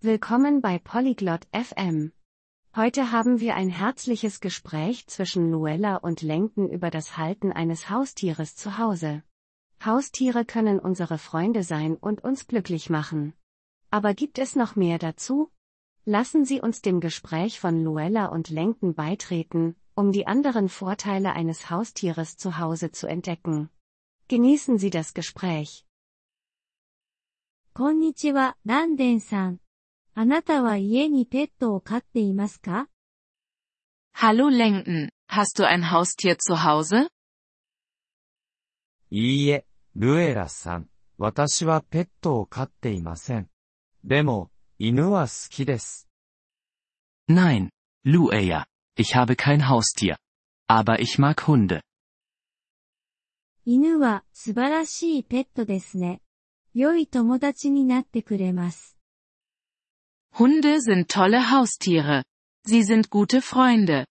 Willkommen bei Polyglot FM. Heute haben wir ein herzliches Gespräch zwischen Luella und Lenken über das Halten eines Haustieres zu Hause. Haustiere können unsere Freunde sein und uns glücklich machen. Aber gibt es noch mehr dazu? Lassen Sie uns dem Gespräch von Luella und Lenken beitreten, um die anderen Vorteile eines Haustieres zu Hause zu entdecken. Genießen Sie das Gespräch. こんにちは、ランデンさん。 あなたは家にペットを飼っていますか ?Hallo, Lenten. は stu ein Haustier zu Hause? いいえ、ルエラさん。私はペットを飼っていません。でも、犬は好きです。Nein, ルエラ。Ich habe Haustier. Aber まき hunde 犬は素晴らしいペットですね。良い友達になってくれます。Hunde sind tolle Haustiere. Sie sind gute Freunde.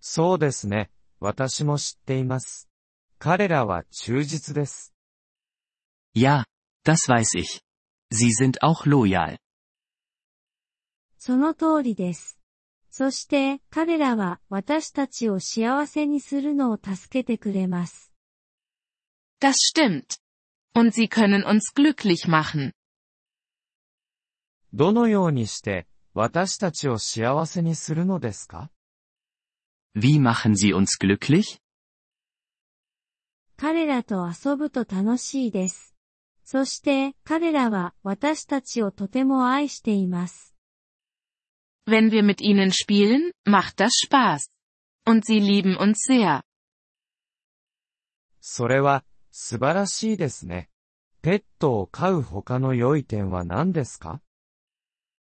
そうですね。私も知っています。彼らは忠実です。 Ja, das weiß ich. Sie sind auch loyal. その通りです。そして、彼らは私たちを幸せにするのを助けてくれます。 Das stimmt. Und sie können uns glücklich machen. どのようにして、私たちを幸せにするのですか？Wie machen sie uns glücklich? 彼らと遊ぶと楽しいです。そして、彼らは私たちをとても愛しています。Wenn wir mit ihnen spielen, macht das Spaß. Und sie lieben uns sehr. それは、素晴らしいですね。ペットを飼う他の良い点は何ですか？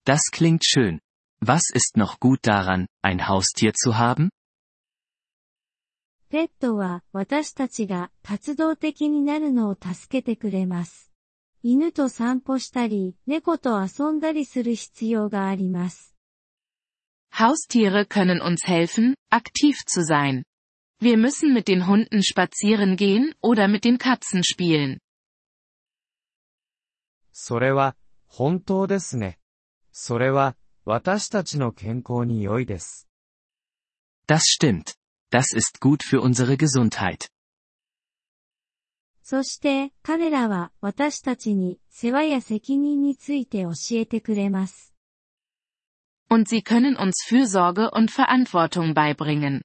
Das klingt schön. Was ist noch gut daran, ein Haustier zu haben? ペットは私たちが活動的になるのを助けてくれます。犬と散歩したり、猫と遊んだりする必要があります。 Haustiere können uns helfen, aktiv zu sein. Wir müssen mit den Hunden spazieren gehen oder mit den Katzen spielen. それは、本当ですね。 それは、私たちの健康に良いです。Das stimmt. Das ist gut für unsere Gesundheit. そして、彼らは私たちに世話や責任について教えてくれます。Und sie können uns Fürsorge und Verantwortung beibringen.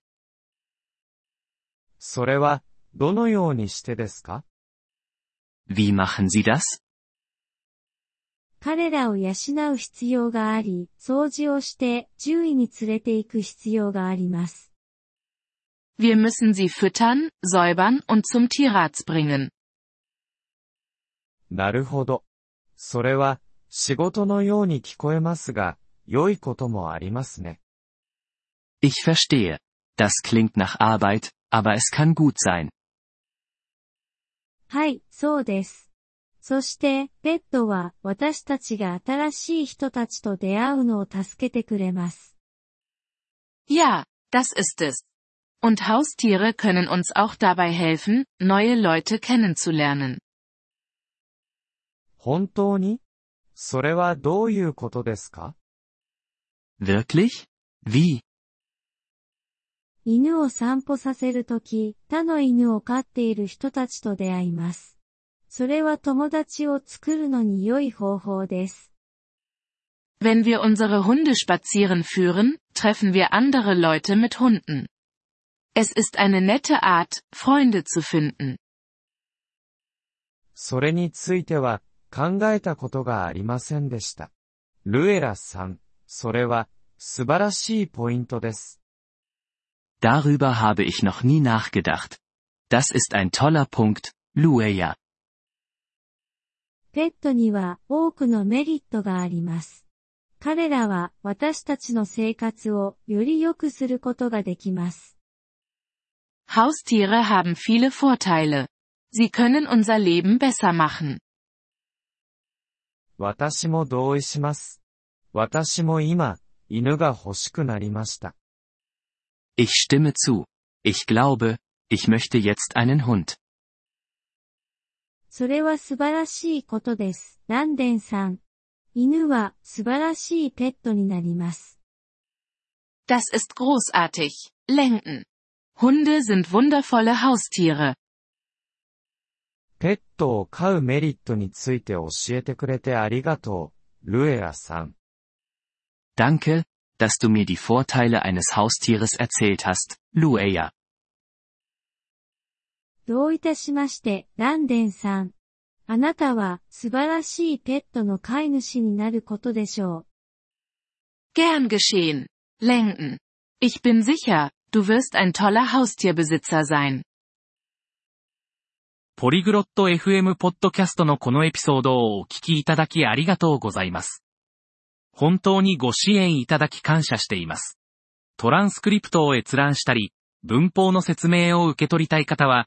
それは、どのようにしてですか Wie machen sie das? 彼らを養う必要があり、掃除をして獣医に連れて行く必要があります。Wir müssen sie füttern, säubern und zum Tierarzt bringen. なるほど。それは、仕事のように聞こえますが、良いこともありますね。Ich verstehe. Das klingt nach Arbeit, aber es kann gut sein. はい、そうです。そして、ペットは私たちが新しい人たちと出会うのを助けてくれます。Ja, das ist es. Und Haustiere können uns auch dabei helfen, neue Leute kennenzulernen. 本当にそれはどういうことですか Wirklich? Wie? 犬を散歩させるとき、他の犬を飼っている人たちと出会います。それは友達を作るのに良い方法です。 Wenn wir unsere Hunde spazieren führen, treffen wir andere Leute mit Hunden. Es ist eine nette Art, Freunde zu finden. それについては、考えたことがありませんでした。ルエラさん、それは、素晴らしいポイントです。 Darüber habe ich noch nie nachgedacht. Das ist ein toller Punkt, Lueya. ペットには多くのメリットがあります。彼らは私たちの生活をより良くすることができます。Haustiere haben viele Vorteile. Sie können unser Leben besser machen. 私も同意します。私も今、犬が欲しくなりました。Ich stimme zu. Ich glaube, ich möchte jetzt einen Hund. それは素晴らしいことです。ランデンさん。犬は素晴らしいペットになります。Das ist großartig. Lenken. Hunde sind wundervolle Haustiere. ペットを飼うメリットについて教えてくれてありがとう、ルエラさん。Danke, dass du mir die Vorteile eines Haustieres erzählt hast, Lueya. どういたしまして、ランデンさん。あなたは素晴らしいペットの飼い主になることでしょう。Gern geschehen. Lenken. Ich bin sicher, du wirst ein toller Haustierbesitzer sein. ポリグロット FM ポッドキャストのこのエピソードをお聞きいただきありがとうございます。本当にご支援いただき感謝しています。トランスクリプトを閲覧したり、文法の説明を受け取りたい方は、